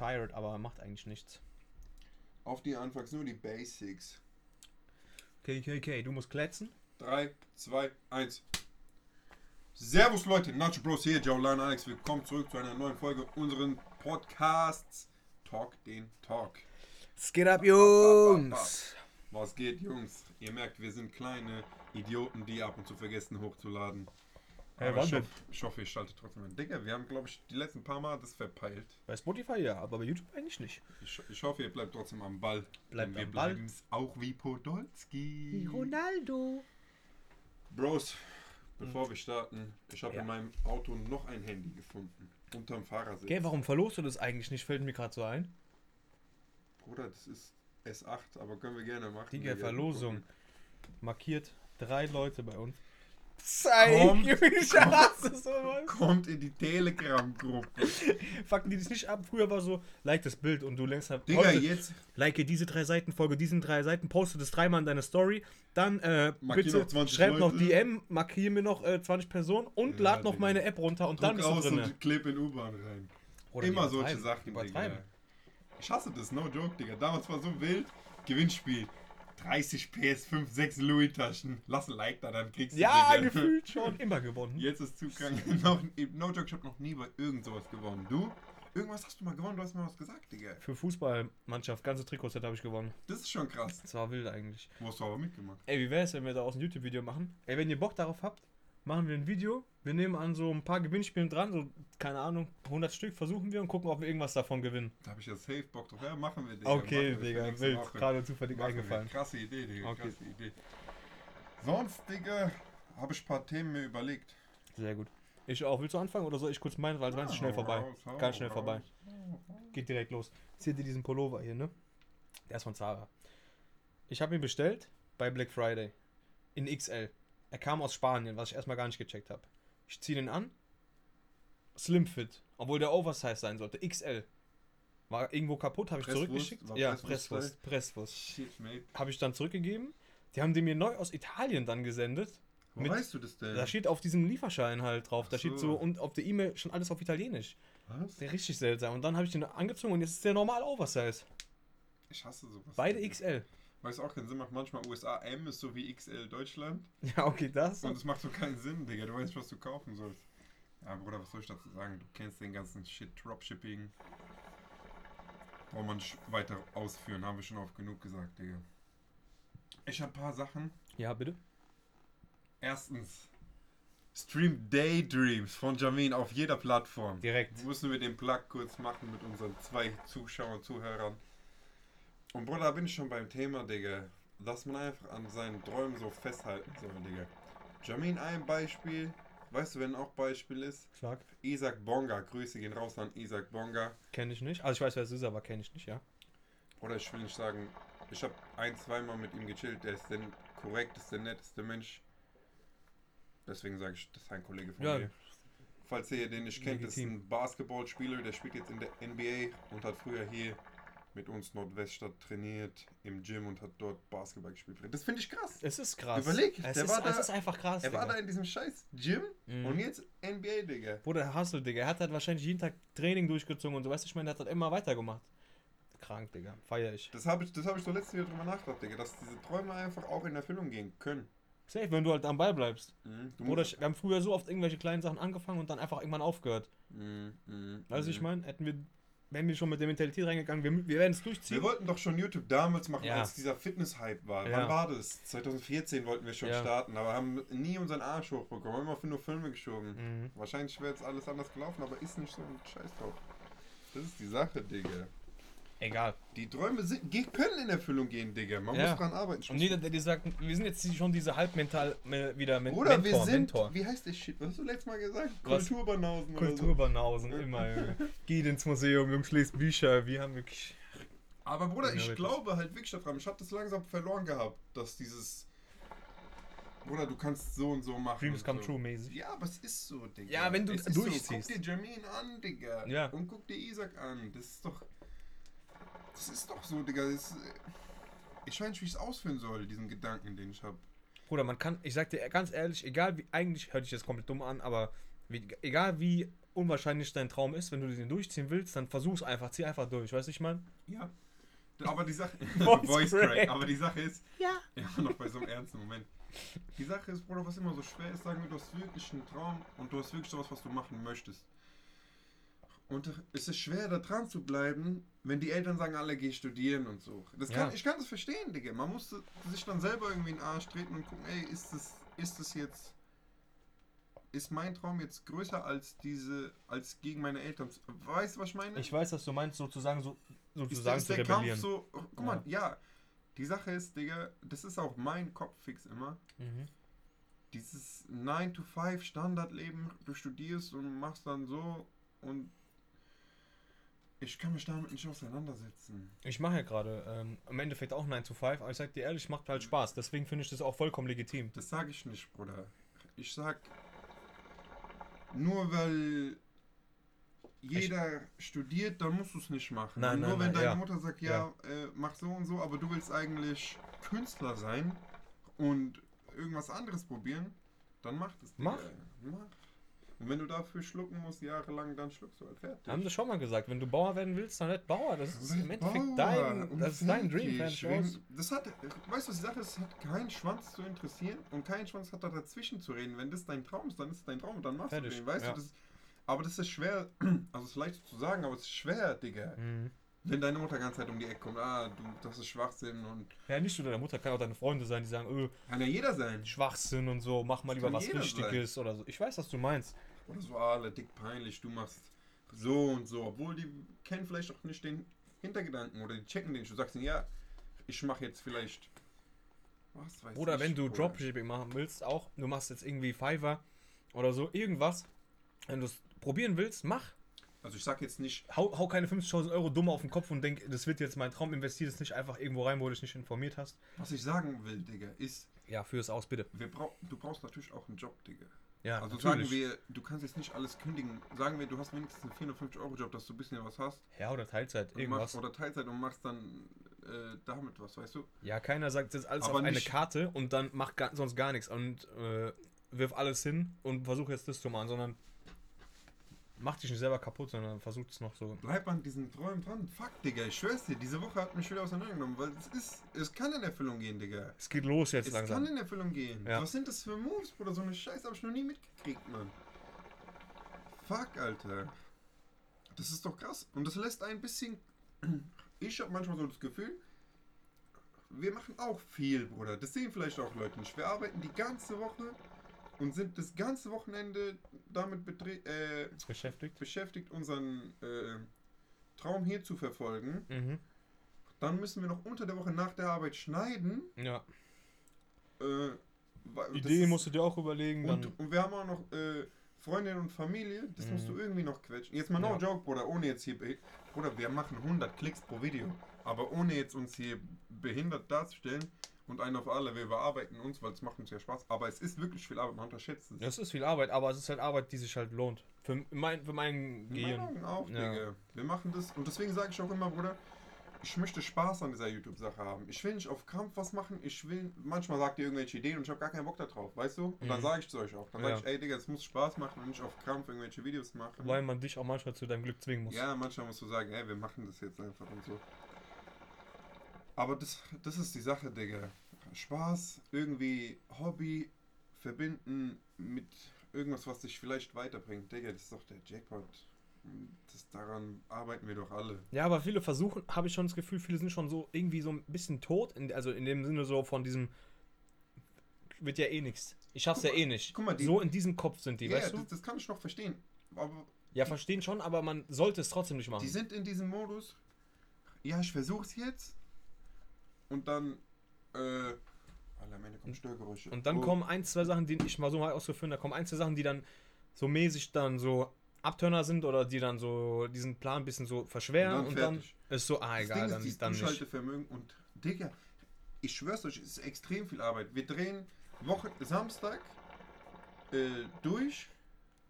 tired, aber macht eigentlich nichts. Auf die anfangs nur die Basics. KKK, du musst klätzen. 3, 2, 1. Servus Leute, Nacho Bros hier, Jaulan Alex. Willkommen zurück zu einer neuen Folge unseren Podcasts. Talk den Talk. Es geht ab, Jungs. Was geht, Jungs? Ihr merkt, wir sind kleine Idioten, die ab und zu vergessen hochzuladen. Hey, ich, hoffe, ich hoffe, ihr schaltet trotzdem ein. Digga, wir haben, glaube ich, die letzten paar Mal das verpeilt. Bei Spotify ja, aber bei YouTube eigentlich nicht. Ich, ich hoffe, ihr bleibt trotzdem am Ball. Bleibt wir am Ball. bleiben's auch wie Podolski. Ronaldo. Bros, bevor wir starten, ich habe Ja. in meinem Auto noch ein Handy gefunden. Unterm Fahrersitz. Gell, warum verlost du das eigentlich nicht? Fällt mir gerade so ein. Bruder, das ist S8, aber können wir gerne machen. Digga. Verlosung. Markiert drei Leute bei uns. Kommt. ich hasse sowas. Kommt in die Telegram-Gruppe. Fucken die das nicht ab. Früher war so, like das Bild und du längst halt. Digga, heute, jetzt like diese drei Seiten, folge diesen drei Seiten, poste das dreimal in deine Story. Dann äh, bitte noch 20 schreib noch Leute. DM, markier mir noch äh, 20 Personen und Ja, lad noch Digga. meine App runter und dann druck bist du aus drin. und kleb in U-Bahn rein. Oder Immer solche. Sachen. Digga. Ich hasse das, no joke, Digga. Damals war so wild. Gewinnspiel. 30 PS, 5, 6 Louis-Taschen. Lass ein Like da, dann kriegst du Ja, Digga. gefühlt schon. Immer gewonnen. Jetzt ist zu krank. noch, no joke, ich hab noch nie bei irgend sowas gewonnen. Du? Irgendwas hast du mal gewonnen, du hast mal was gesagt, Digga. Für Fußballmannschaft, ganze Trikotset habe ich gewonnen. Das ist schon krass. Das war wild eigentlich. Wo hast du aber mitgemacht? Ey, wie wäre es, wenn wir da aus ein YouTube-Video machen? Ey, wenn ihr Bock darauf habt, machen wir ein Video. Wir nehmen an so ein paar Gewinnspielen dran, so, keine Ahnung, 100 Stück versuchen wir und gucken, ob wir irgendwas davon gewinnen. Da hab ich ja safe Bock drauf. Ja, machen wir, Digga. Okay, machen wir Digga, wild. Gerade zufällig Machen wir. eingefallen. Krasse Idee, Digga. Okay. Krasse Idee. Sonst, Digga, habe ich ein paar Themen mir überlegt. Sehr gut. Ich auch. Willst du anfangen oder soll ich kurz meinen, weil es ist schnell vorbei. Ganz schnell vorbei. Geht direkt los. Seht ihr diesen Pullover hier, ne? Der ist von Zara. Ich habe ihn bestellt bei Black Friday. In XL. Er kam aus Spanien, was ich erstmal gar nicht gecheckt habe. Ich ziehe den an. Slim Fit. Obwohl der Oversize sein sollte. XL. War irgendwo kaputt, habe ich zurückgeschickt. Ja, Presswurst Presswurst. Shit, mate. Habe ich dann zurückgegeben. Die haben den mir neu aus Italien dann gesendet. Wo Mit- weißt du das denn? Da steht auf diesem Lieferschein halt drauf. Da Ach steht so. so und auf der E-Mail schon alles auf Italienisch. Was? Der richtig seltsam. Und dann habe ich den angezogen und jetzt ist der normal Oversize. Ich hasse sowas. Beide. XL. Weißt du auch keinen Sinn macht manchmal USA M ist so wie XL Deutschland. Ja, okay, das. Und es macht so keinen Sinn, Digga. Du weißt nicht, was du kaufen sollst. Ja, Bruder, was soll ich dazu sagen? Du kennst den ganzen Shit, Dropshipping. Braucht man weiter ausführen, haben wir schon oft genug gesagt, Digga. Ich habe ein paar Sachen. Ja, bitte. Erstens, Stream Daydreams von Jamin auf jeder Plattform. Direkt. Müssen wir den Plug kurz machen mit unseren zwei Zuschauern, Zuhörern. Und Bruder, da bin ich schon beim Thema, Digga. Dass man einfach an seinen Träumen so festhalten soll, Digga. Jamin ein Beispiel. Weißt du, wenn auch Beispiel ist? Sag. Isaac Bonga. Grüße gehen raus an Isaac Bonga. Kenne ich nicht. Also ich weiß, wer es ist, aber kenne ich nicht, ja. Oder ich will nicht sagen, ich habe ein, zweimal mit ihm gechillt. Der ist der korrekteste, netteste Mensch. Deswegen sage ich, das ist ein Kollege von Ja. mir. Falls ihr den nicht kennt, das ist Legitim. ein Basketballspieler, der spielt jetzt in der NBA und hat früher hier mit uns Nordweststadt trainiert im Gym und hat dort Basketball gespielt. Das finde ich krass. Es ist krass. Überleg, es der ist, war da- ist einfach krass. Er war Digga. da in diesem scheiß Gym Mhm. und jetzt NBA, Digga. Bruder, der Hustle, Digga. Er hat halt wahrscheinlich jeden Tag Training durchgezogen und so. Weißt du, ich meine, der hat halt immer weitergemacht. Krank, Digga. Feier ich. Das habe ich, das hab ich so letztens wieder drüber nachgedacht, Digga, dass diese Träume einfach auch in Erfüllung gehen können. Safe, wenn du halt am Ball bleibst. Mhm. Musst- ich- wir haben früher so oft irgendwelche kleinen Sachen angefangen und dann einfach irgendwann aufgehört. Mhm, mhm, Weißt du, ich mhm. meine, hätten wir, wären wir schon mit der Mentalität reingegangen, wir, wir werden es Wir durchziehen. wollten doch schon YouTube damals machen, Ja. als dieser Fitness-Hype war. Ja. Wann war das? 2014 wollten wir schon Ja. starten, aber haben nie unseren Arsch hochbekommen. Haben immer für nur Filme geschoben. Mhm. Wahrscheinlich wäre jetzt alles anders gelaufen, aber ist nicht so ein Scheiß drauf. Das ist die Sache, Digga. Egal. Die Träume sind, können in Erfüllung gehen, Digga. Man Ja. muss dran arbeiten. Und jeder, der dir sagt, wir sind jetzt schon diese halbmental äh, wieder Men Oder Mentor, wir sind, Mentor. wie heißt der Shit? Was hast du letztes Mal gesagt? Was? Kulturbanausen oder so. Kulturbanausen, immer. Geht ins Museum, Jungs, lest Bücher. Wir haben wirklich. Aber Bruder, ich glaube halt wirklich daran. Ich habe das langsam verloren gehabt, dass dieses. Bruder, du kannst so und so machen. Dreams come so. true mäßig. Ja, aber es ist so, Digga. Ja, wenn du es durchziehst. So. Guck dir Jermaine an, Digga. Ja. Und guck dir Isaac an. Das ist doch. Das ist doch so, Digga. Das ist, ich weiß nicht, wie ich es ausführen soll, diesen Gedanken, den ich habe. Bruder, man kann, ich sag dir ganz ehrlich, egal wie, eigentlich hört sich das komplett dumm an, aber Wie, egal wie unwahrscheinlich dein Traum ist, wenn du den durchziehen willst, dann versuch's einfach, zieh einfach durch, weißt du, ich meine? Ja. Aber die Sache. Voice Voice crack. crack. Aber die Sache ist. Ja. Ja, noch bei so einem ernsten Moment. Die Sache ist, Bruder, was immer so schwer ist, sagen wir, du hast wirklich einen Traum und du hast wirklich sowas, was du machen möchtest. Und es ist schwer, da dran zu bleiben, wenn die Eltern sagen, alle geh studieren und so. Das kann, Ja. Ich kann das verstehen, Digga. Man muss sich dann selber irgendwie in den Arsch treten und gucken, ey, ist das, ist das jetzt. Ist mein Traum jetzt größer als diese, als gegen meine Eltern? Weißt du, was ich meine? Ich weiß, dass du meinst, sozusagen, so, ist, sozusagen ist zu der rebellieren. Kampf so. Guck mal, ja. Die Sache ist, Digga, das ist auch mein Kopffix immer. Mhm. Dieses 9-to-5 Standardleben, du studierst und machst dann so und ich kann mich damit nicht auseinandersetzen. Ich mache ja gerade ähm, im Endeffekt auch 9 to 5, aber ich sag dir ehrlich, macht halt Spaß. Deswegen finde ich das auch vollkommen legitim. Das sage ich nicht, Bruder. Ich sag, nur weil jeder studiert, dann musst du es nicht machen. Nein, und nur nein, wenn nein, deine ja. Mutter sagt, ja, Äh, mach so und so, aber du willst eigentlich Künstler sein und irgendwas anderes probieren, dann mach das. Mach. Mach. Und wenn du dafür schlucken musst, jahrelang, dann schluckst du halt fertig. Haben das schon mal gesagt, wenn du Bauer werden willst, dann werd Bauer. Das ist im Endeffekt Bauer dein, das ist dein. Dream, Das hat, weißt du, was die Sache ist, es hat keinen Schwanz zu interessieren und keinen Schwanz hat da dazwischen zu reden. Wenn das dein Traum ist, dann ist es dein Traum und dann machst Fertig, du den, weißt ja. du, das, aber das ist schwer, also es ist leicht zu sagen, aber es ist schwer, Digga. Mhm. Wenn deine Mutter die ganze Zeit um die Ecke kommt, ah, du, das ist Schwachsinn und Ja, nicht nur deine Mutter, kann auch deine Freunde sein, die sagen, öh, kann ja jeder sein. Schwachsinn und so, mach mal Das lieber was Richtiges oder so. Ich weiß, was du meinst. Oder so, ah, alle dick peinlich, du machst so und so, obwohl die kennen vielleicht auch nicht den Hintergedanken oder die checken den. Du sagst ihnen, ja, ich mache jetzt vielleicht, was weiß Oder ich, wenn du Bruder. Dropshipping machen willst, auch, du machst jetzt irgendwie Fiverr oder so, irgendwas, wenn du es probieren willst, mach. Also ich sag jetzt nicht, Hau, hau keine 50.000 Euro dumm auf den Kopf und denk, das wird jetzt mein Traum, investier das nicht einfach irgendwo rein, wo du dich nicht informiert hast. was ich sagen will, Digga, ist, Ja, führ es aus, bitte. wir brauch, du brauchst natürlich auch einen Job, Digga. Ja, Also natürlich. sagen wir, du kannst jetzt nicht alles kündigen. Sagen wir, du hast wenigstens einen 450 Euro Job, dass du ein bisschen was hast. Ja, oder Teilzeit, irgendwas. machst, oder Teilzeit und machst dann äh, damit was, weißt du? Ja, keiner sagt jetzt alles Aber auf eine Karte und dann macht gar, sonst gar nichts und äh, wirf alles hin und versuch jetzt das zu machen, sondern mach dich nicht selber kaputt, sondern versuch es noch so. Bleib an diesen Träumen dran. Fuck, Digga, ich schwör's dir, diese Woche hat mich wieder auseinandergenommen, weil es ist, es kann in Erfüllung gehen, Digga. Es geht los jetzt Es langsam. kann in Erfüllung gehen. Ja. Was sind das für Moves, Bruder? So eine Scheiße habe ich noch nie mitgekriegt, Mann. Fuck, Alter. Das ist doch krass. Und das lässt ein bisschen. Ich habe manchmal so das Gefühl, wir machen auch viel, Bruder. Das sehen vielleicht auch Leute nicht. Wir arbeiten die ganze Woche und sind das ganze Wochenende damit äh, Beschäftigt. beschäftigt, unseren äh, Traum hier zu verfolgen. Mhm. Dann müssen wir noch unter der Woche nach der Arbeit schneiden. Ja. Äh, ist- musst du dir auch überlegen. Dann, Und, und wir haben auch noch äh, Freundinnen und Familie, das musst du Mhm. irgendwie noch quetschen. Jetzt mal no Ja. joke, Bruder, ohne jetzt hier. Bruder, wir machen 100 Klicks pro Video, aber ohne jetzt uns hier behindert darzustellen und einen auf alle, wir bearbeiten uns, weil es macht uns ja Spaß. Aber es ist wirklich viel Arbeit, man unterschätzt es. das ist viel Arbeit, aber es ist halt Arbeit, die sich halt lohnt. Für mein, für mein In meinen Gehirn. Auch, Ja. Digga. Wir machen das und deswegen sage ich auch immer, Bruder, ich möchte Spaß an dieser YouTube-Sache haben. Ich will nicht auf Krampf was machen. Ich will, manchmal sagt ihr irgendwelche Ideen und ich habe gar keinen Bock darauf, weißt du? Und dann Mhm. sage ich es euch auch. Dann Ja. sage ich, ey Digga, es muss Spaß machen und nicht auf Krampf irgendwelche Videos machen. Weil man dich auch manchmal zu deinem Glück zwingen muss. Ja, manchmal musst du sagen, ey, wir machen das jetzt einfach und so. Aber das, das ist die Sache, Digga. Spaß, irgendwie Hobby verbinden mit irgendwas, was dich vielleicht weiterbringt. Digga, das ist doch der Jackpot. Das, daran arbeiten wir doch alle. Ja, aber viele versuchen, habe ich schon das Gefühl, viele sind schon so irgendwie so ein bisschen tot, in, also in dem Sinne so von diesem wird ja eh nichts. Ich schaff's ja eh nicht. guck mal, die- so in diesem Kopf sind die, Ja, weißt du? das, das kann ich noch verstehen. Aber Ja, verstehen schon, aber man sollte es trotzdem nicht machen. die sind in diesem Modus, ja, ich versuch's jetzt. Und dann, äh, Alter, am Ende kommen Störgeräusche. Und dann Oh. kommen ein, zwei Sachen, die ich mal so mal ausgeführt, da kommen ein, zwei Sachen, die dann so mäßig dann so Abturner sind oder die dann so diesen Plan ein bisschen so verschweren Und und dann dann, fertig. ist so, ah Das egal, Ding ist, dann, dann nicht. Durchhaltevermögen und Digga, ich schwör's euch, es ist extrem viel Arbeit. Wir drehen Woche, Samstag äh, durch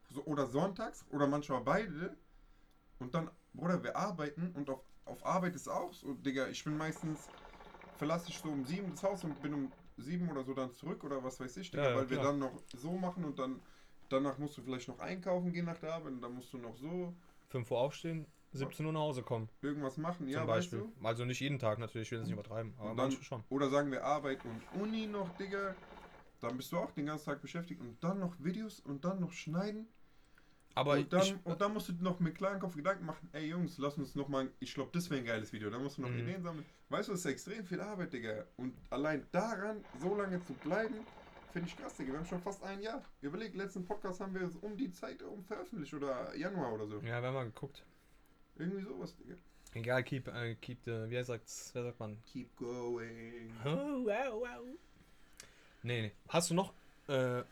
so, oder sonntags oder manchmal beide und dann, Bruder, wir arbeiten und auf, auf Arbeit ist auch so, Digga, ich bin meistens, verlasse ich so um sieben das Haus und bin um sieben oder so dann zurück oder was weiß ich, Digga, Ja, ja, weil wir klar. dann noch so machen und dann danach musst du vielleicht noch einkaufen gehen nach der Arbeit und dann musst du noch so 5 Uhr aufstehen, 17 Uhr nach Hause kommen. irgendwas machen, Zum ja, Beispiel. weißt du? Also nicht jeden Tag natürlich, ich will das nicht übertreiben, aber dann- schon. Oder sagen wir Arbeit und Uni noch, Digga. Dann bist du auch den ganzen Tag beschäftigt und dann noch Videos und dann noch schneiden. Aber und, dann, ich, und dann musst du noch mit klaren Kopf Gedanken machen, ey Jungs, lass uns noch mal, ich glaube, das wäre ein geiles Video. Dann musst du noch Mhm. Ideen sammeln. Weißt du, das ist extrem viel Arbeit, Digga. Und allein daran so lange zu bleiben, finde ich krass, Digga. Wir haben schon fast ein Jahr. Überleg, letzten Podcast haben wir um die Zeit um veröffentlicht oder Januar oder so. ja, wir haben mal geguckt. Irgendwie sowas, Digga. Egal, keep, äh, keep the, wie sagt's, wer sagt man? Keep going. Oh, wow, wow. Nee, nee. Hast du noch äh,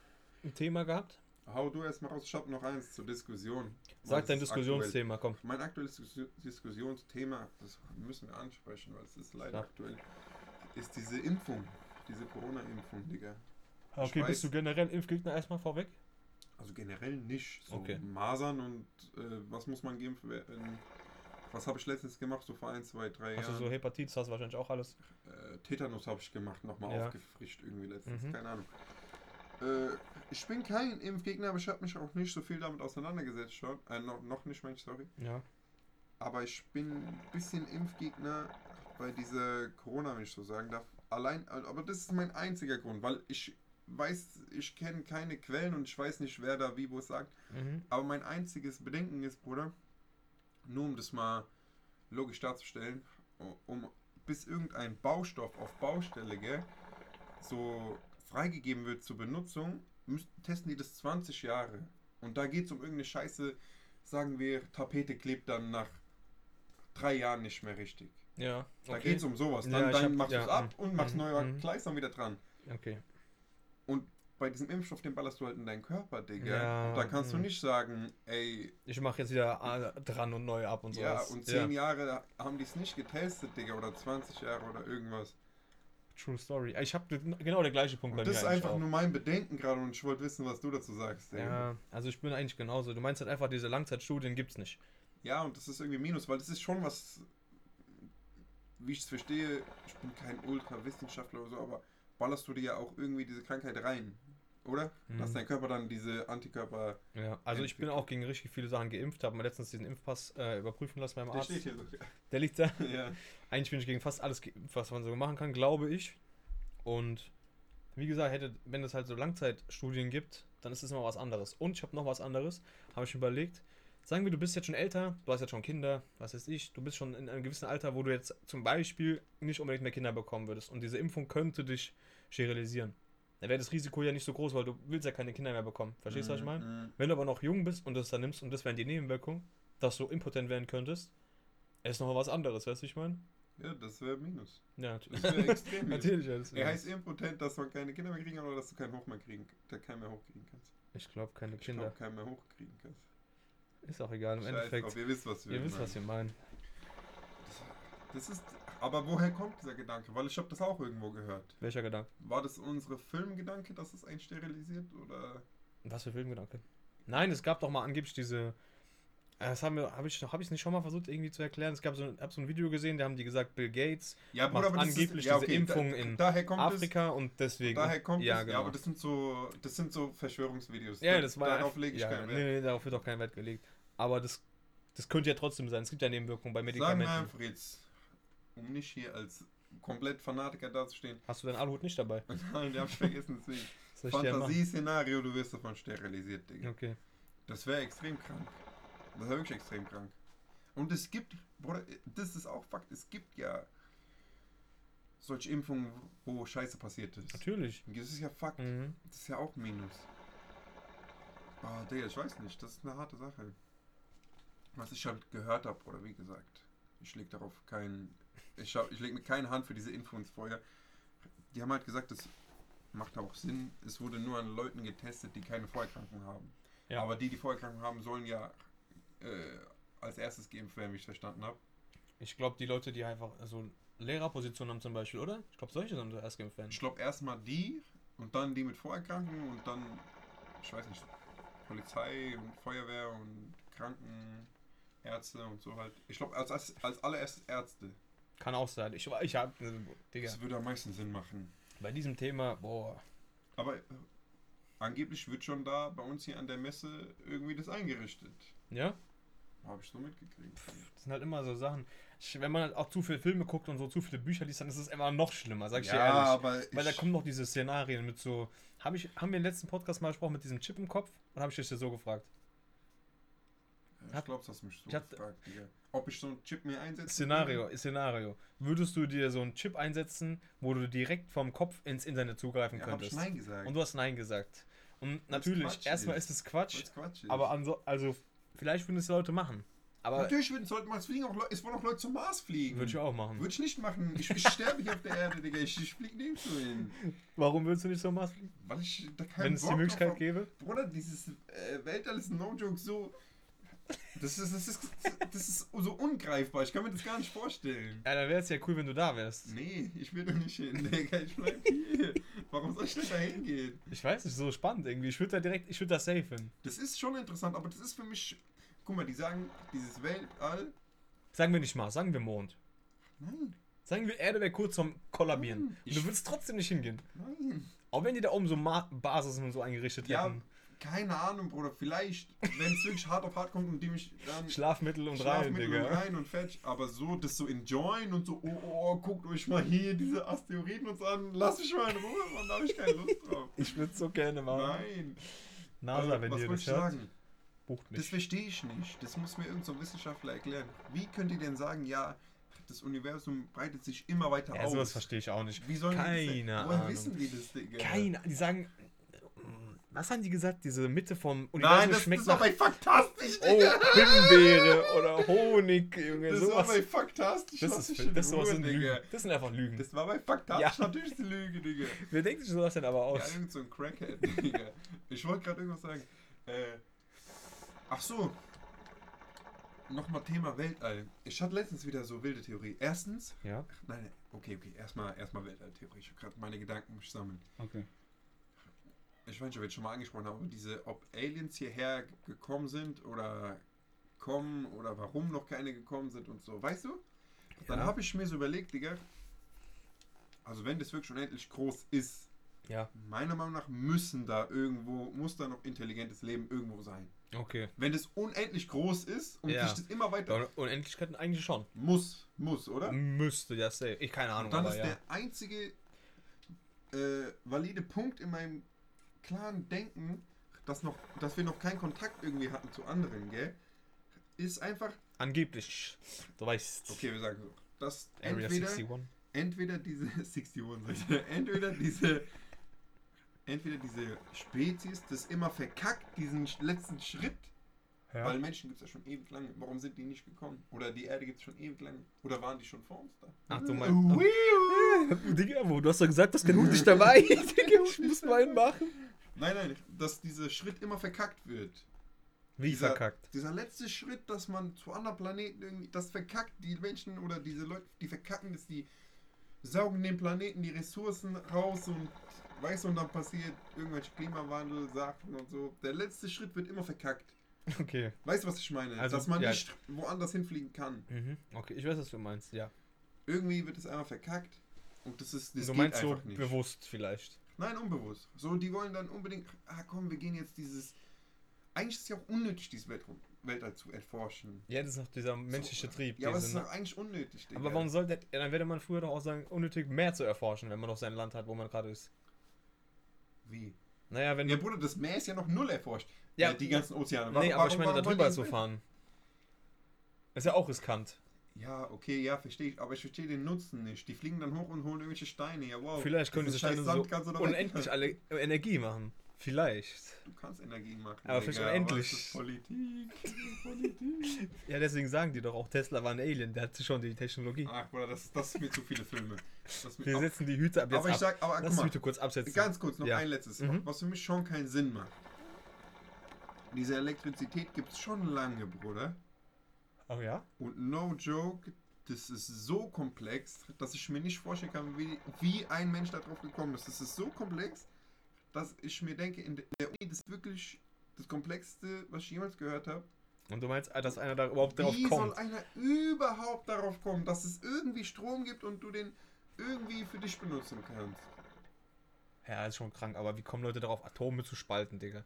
ein Thema gehabt? Hau du erstmal raus, ich hab noch eins zur Diskussion. Sag dein ist aktuell. Diskussionsthema, komm. Mein aktuelles Diskus- Diskussionsthema, das müssen wir ansprechen, weil es ist leider Ja. aktuell, ist diese Impfung, diese Corona-Impfung, Digga. Okay, weiß- bist du generell Impfgegner erstmal vorweg? Also generell nicht. So Okay. Masern und äh, was muss man geimpft werden? Was habe ich letztens gemacht, so vor ein, zwei, drei Hast du Jahren? so Hepatitis, hast du wahrscheinlich auch alles. äh, Tetanus habe ich gemacht, nochmal Ja. aufgefrischt irgendwie letztens, Mhm. keine Ahnung. Äh, ich bin kein Impfgegner, aber ich habe mich auch nicht so viel damit auseinandergesetzt schon. Äh, noch, noch nicht, Mensch, sorry. Ja. Aber ich bin ein bisschen Impfgegner bei dieser Corona, wenn ich so sagen darf. Allein, aber das ist mein einziger Grund, weil ich weiß, ich kenne keine Quellen und ich weiß nicht, wer da wie wo es sagt. Mhm. Aber mein einziges Bedenken ist, Bruder, nur um das mal logisch darzustellen, um bis irgendein Baustoff auf Baustelle, gell, so freigegeben wird zur Benutzung, müssen, testen die das 20 Jahre. Und da geht es um irgendeine Scheiße, sagen wir, Tapete klebt dann nach drei Jahren nicht mehr richtig. Ja. Da okay. geht es um sowas. Ja, Dann, ich dann hab- machst du ja, es ab mm, und machst mm, neuer mm. Gleis dann wieder dran. Okay. Und bei diesem Impfstoff, den ballerst du halt in deinen Körper, Digga. Ja, und da kannst du mm. nicht sagen, ey, Ich mache jetzt wieder äh, dran und neu ab und so. Ja, und zehn Jahre haben die es nicht getestet, Digga, oder 20 Jahre oder irgendwas. True Story. Ich habe genau der gleiche Punkt Und bei das mir ist eigentlich einfach auch. nur mein Bedenken gerade und ich wollte wissen, was du dazu sagst, Digga. Ja, also ich bin eigentlich genauso. Du meinst halt einfach, diese Langzeitstudien gibt's nicht. Ja, und das ist irgendwie Minus, weil das ist schon was, wie ich es verstehe, ich bin kein Ultrawissenschaftler oder so, aber ballerst du dir ja auch irgendwie diese Krankheit rein, oder? Mhm. Dass dein Körper dann diese Antikörper. Ja, also ich bin auch gegen richtig viele Sachen geimpft, habe mir letztens diesen Impfpass äh, überprüfen lassen beim Arzt. hier so. Der liegt da. ja. Eigentlich bin ich gegen fast alles geimpft, was man so machen kann, glaube ich. Und wie gesagt, hätte, wenn es halt so Langzeitstudien gibt, dann ist es immer was anderes. Und ich habe noch was anderes, habe ich überlegt. Sagen wir, du bist jetzt schon älter, du hast jetzt schon Kinder, was weiß ich, du bist schon in einem gewissen Alter, wo du jetzt zum Beispiel nicht unbedingt mehr Kinder bekommen würdest. Und diese Impfung könnte dich sterilisieren. Dann wäre das Risiko ja nicht so groß, weil du willst ja keine Kinder mehr bekommen. Verstehst du, was ich meine? Mhm. Wenn du aber noch jung bist und das dann nimmst und das wären die Nebenwirkungen, dass du impotent werden könntest, ist noch was anderes, weißt du, wie ich meine? Ja, das wäre Minus. Ja, Das wäre extrem Minus. Natürlich, ja. das Er heißt impotent, dass man keine Kinder mehr kriegen kann oder dass du keinen hoch mehr kriegen, der keinen mehr hochkriegen kannst. Ich glaube, keine Ich Kinder. glaube, keinen mehr hochkriegen kannst. Ist auch egal, im Scheiß Endeffekt. drauf, ihr wisst, was wir Ihr wisst, meinen. was wir meinen. Das ist. Aber woher kommt dieser Gedanke? Weil ich habe das auch irgendwo gehört. Welcher Gedanke? War das unsere Filmgedanke, dass es einen sterilisiert oder? Was für Filmgedanke? Nein, es gab doch mal angeblich diese. äh, Das habe ich, hab ich nicht schon mal versucht irgendwie zu erklären. Es gab so, ein- hab so ein Video gesehen, da haben die gesagt, Bill Gates, Ja, Macht das angeblich ja, diese Impfung in daher kommt Afrika und deswegen. Es, daher kommt ja, es, genau. ja, aber das sind so, das sind so Verschwörungsvideos. ja, Da- das war Darauf lege ich ja, keinen nee, Wert. nee, darauf wird auch kein Wert gelegt. Aber das, das könnte ja trotzdem sein. Es gibt ja Nebenwirkungen bei Medikamenten. einfach jetzt, um nicht hier als komplett Fanatiker dazustehen. Hast du deinen Aluhut nicht dabei? Nein, den hab ich vergessen, deswegen. Fantasie-Szenario, du wirst davon sterilisiert, Digga. Okay. Das wäre extrem krank. Das wäre wirklich extrem krank. Und es gibt, Bruder, das ist auch Fakt, es gibt ja solche Impfungen, wo Scheiße passiert ist. Natürlich. Das ist ja Fakt. Mhm. Das ist ja auch Minus. Ah, Digga, ich weiß nicht, das ist eine harte Sache. Was ich halt gehört habe, oder wie gesagt, ich leg darauf keinen, ich, schau- ich leg mir keine Hand für diese Info ins Feuer. Die haben halt gesagt, das macht auch Sinn. Es wurde nur an Leuten getestet, die keine Vorerkrankung haben. Ja. Aber die, die Vorerkrankung haben, sollen ja äh, als erstes geimpft werden, wie ich verstanden habe. Ich glaube, die Leute, die einfach so Lehrerpositionen haben zum Beispiel, oder? Ich glaube, solche sollen erst geimpft werden. Ich glaube erstmal die und dann die mit Vorerkrankungen und dann, ich weiß nicht, Polizei und Feuerwehr und Krankenärzte und so halt. Ich glaube als, als, als allererstes Ärzte. Kann auch sein. Ich, ich habe, Digga, Das würde am meisten Sinn machen. bei diesem Thema, boah, Aber äh, angeblich wird schon da bei uns hier an der Messe irgendwie das eingerichtet. Ja? Habe ich so mitgekriegt. Das sind halt immer so Sachen. Ich, wenn man halt auch zu viele Filme guckt und so zu viele Bücher liest, dann ist es immer noch schlimmer, sag ich dir ja, ehrlich. aber Weil da kommen noch diese Szenarien mit so. Hab ich, haben wir im letzten Podcast mal gesprochen mit diesem Chip im Kopf? Oder habe ich dich so gefragt? Ich glaube, das hast mich so hab- gefragt, Digga. Ob ich so einen Chip mir einsetze? Szenario, Szenario. Würdest du dir so einen Chip einsetzen, wo du direkt vom Kopf ins Internet zugreifen Ja, hab ich könntest? Nein gesagt. Und du hast Nein gesagt. Und natürlich, erstmal ist. es Quatsch, Quatsch ist. aber anso also vielleicht würden es Leute machen. Aber Natürlich würden sollten mal fliegen, auch Leute, es wollen auch Leute zum Mars fliegen. würde ich auch machen. Würde ich nicht machen. Ich, ich sterbe hier auf der Erde, Digga. Ich, ich fliege nirgendwo hin. Warum willst du nicht so Mars fliegen? Weil ich da keinen Wenn es die Möglichkeit hab. gäbe? Bruder, dieses äh, Weltall ist no joke so. Das ist, das, ist, das ist so ungreifbar. Ich kann mir das gar nicht vorstellen. Ja, dann wäre es ja cool, wenn du da wärst. Nee, ich will doch nicht hin, Digga. Ich bleib hier. Warum soll ich denn da hingehen? Ich weiß nicht, so spannend irgendwie. Ich würde da direkt, ich würde da safe hin. Das ist schon interessant, aber das ist für mich. Guck mal, die sagen, dieses Weltall. Sagen wir nicht Mars, sagen wir Mond. Nein, Sagen wir, Erde wäre kurz zum Kollabieren. Nein, Und du würdest trotzdem nicht hingehen. nein. Auch wenn die da oben so Ma Basis und so eingerichtet Ja, hätten. Keine Ahnung, Bruder. Vielleicht, wenn es wirklich hart auf hart kommt und die mich dann. Schlafmittel und rein, Schlafmittel Digga. und rein und fetch, aber so das so enjoyen und so, oh, oh, guckt euch mal hier diese Asteroiden und so an, lass mich mal in Ruhe, man, da habe ich keine Lust drauf. Ich würde so gerne machen. Nein. NASA, Also, wenn was ihr das hört, sagen? bucht Das verstehe ich nicht. Das muss mir irgendein so ein Wissenschaftler erklären. Wie könnt ihr denn sagen, ja, das Universum breitet sich immer weiter Ja, aus? sowas verstehe ich auch nicht. Wie sollen die das Keine denn? Woher Ahnung. wissen die das, Digga? Keine, die sagen, was haben die gesagt? Diese Mitte vom Universum Nein, das, schmeckt das war nach bei Faktastisch, oh, Digga. Himbeere oder Honig, Junge, das war sowas. bei Faktastisch. Das, ist, in das, sowas Ruhe, sind Digga. Lügen. Das sind einfach Lügen. Das war bei Faktastisch Ja. natürlich eine Lüge, Digga. Wer denkt sich sowas denn aber Ja, aus? irgend so ein Crackhead, Digga. Ich wollte gerade irgendwas sagen. Äh, ach so. Nochmal Thema Weltall. Ich hatte letztens wieder so wilde Theorie. Erstens, Ja, nein, nein, okay, okay, erstmal erstmal Weltalltheorie. Ich habe gerade meine Gedanken muss sammeln. okay. Ich weiß nicht, ob ich jetzt schon mal angesprochen habe, aber diese, ob Aliens hierher gekommen sind oder kommen oder warum noch keine gekommen sind und so. Weißt du? Dann Ja. habe ich mir so überlegt, Digga. Also wenn das wirklich unendlich groß ist, Ja, Meiner Meinung nach müssen da irgendwo, muss da noch intelligentes Leben irgendwo sein. okay. Wenn das unendlich groß ist und Ja. sich das immer weiter. Ja, Unendlichkeiten eigentlich schon. Muss, muss, oder? Müsste, ja, safe. Ich keine Ahnung, Und dann aber ist ja. der einzige äh, valide Punkt in meinem klaren Denken, dass, noch, dass wir noch keinen Kontakt irgendwie hatten zu anderen, gell? Ist einfach, Angeblich. Du weißt. okay, wir sagen so, dass Area entweder, 61. entweder diese 61, Seite, entweder diese entweder diese Spezies das immer verkackt, diesen letzten Schritt, Ja. weil Menschen gibt es ja schon ewig lange. Warum sind die nicht gekommen? Oder die Erde gibt es schon ewig lange. Oder waren die schon vor uns da? Ach, du meinst- Wiu. Digga, wo? Du hast doch gesagt, das ist kein Hut nicht dabei. Digga, ich muss mal einen machen. Nein, nein, dass dieser Schritt immer verkackt wird. Wie dieser, verkackt? Dieser letzte Schritt, dass man zu anderen Planeten irgendwie, das verkackt die Menschen oder diese Leute, die verkacken das, die saugen den Planeten die Ressourcen raus und weißt du, und dann passiert irgendwelche Klimawandel, Sachen und so. Der letzte Schritt wird immer verkackt. Okay. Weißt du, was ich meine? Also, dass man ja. nicht woanders hinfliegen kann. Mhm. Okay, ich weiß, was du meinst, ja. Irgendwie wird es einmal verkackt und das ist das du meinst so nicht. bewusst vielleicht. Nein, unbewusst. So, die wollen dann unbedingt, ah komm, wir gehen jetzt dieses. Eigentlich ist es ja auch unnötig, dieses Weltraum, Weltall zu erforschen. Ja, das ist noch dieser menschliche So, Trieb. Ja, aber es ist doch eigentlich unnötig, Digga. aber warum sollte, dann würde man früher doch auch sagen, unnötig mehr zu erforschen, wenn man doch sein Land hat, wo man gerade ist. Wie? Naja, wenn Ja. Bruder, das Meer ist ja noch null erforscht. Ja, Ja, die ganzen Ozeane. nee, aber ich warum- meine, da warum drüber zu fahren. Ist ja auch riskant. Ja, okay, ja, verstehe ich. Aber ich verstehe den Nutzen nicht. Die fliegen dann hoch und holen irgendwelche Steine. Ja, wow. Vielleicht können diese Steine Sand so unendlich alle Energie machen. Vielleicht. Du kannst Energie machen. Aber vielleicht unendlich. Politik. Politik. Ja, deswegen sagen die doch auch, Tesla war ein Alien, der hatte schon die Technologie. Ach, Bruder, das, das sind mir zu viele Filme. Wir setzen die Hüte ab jetzt aber ich ab. sag, aber Lass guck die mal, Hüte kurz absetzen. ganz kurz noch Ja. ein letztes, Mhm. was für mich schon keinen Sinn macht. Diese Elektrizität gibt es schon lange, Bruder. Oh ja? Und no joke, das ist so komplex, dass ich mir nicht vorstellen kann, wie, wie ein Mensch darauf gekommen ist. Das ist so komplex, dass ich mir denke, in der Uni das ist wirklich das Komplexeste, was ich jemals gehört habe. Und du meinst, dass einer da überhaupt drauf Wie soll kommt? einer überhaupt darauf kommen, dass es irgendwie Strom gibt und du den irgendwie für dich benutzen kannst? Ja, ist schon krank, aber wie kommen Leute darauf, Atome zu spalten, Digga?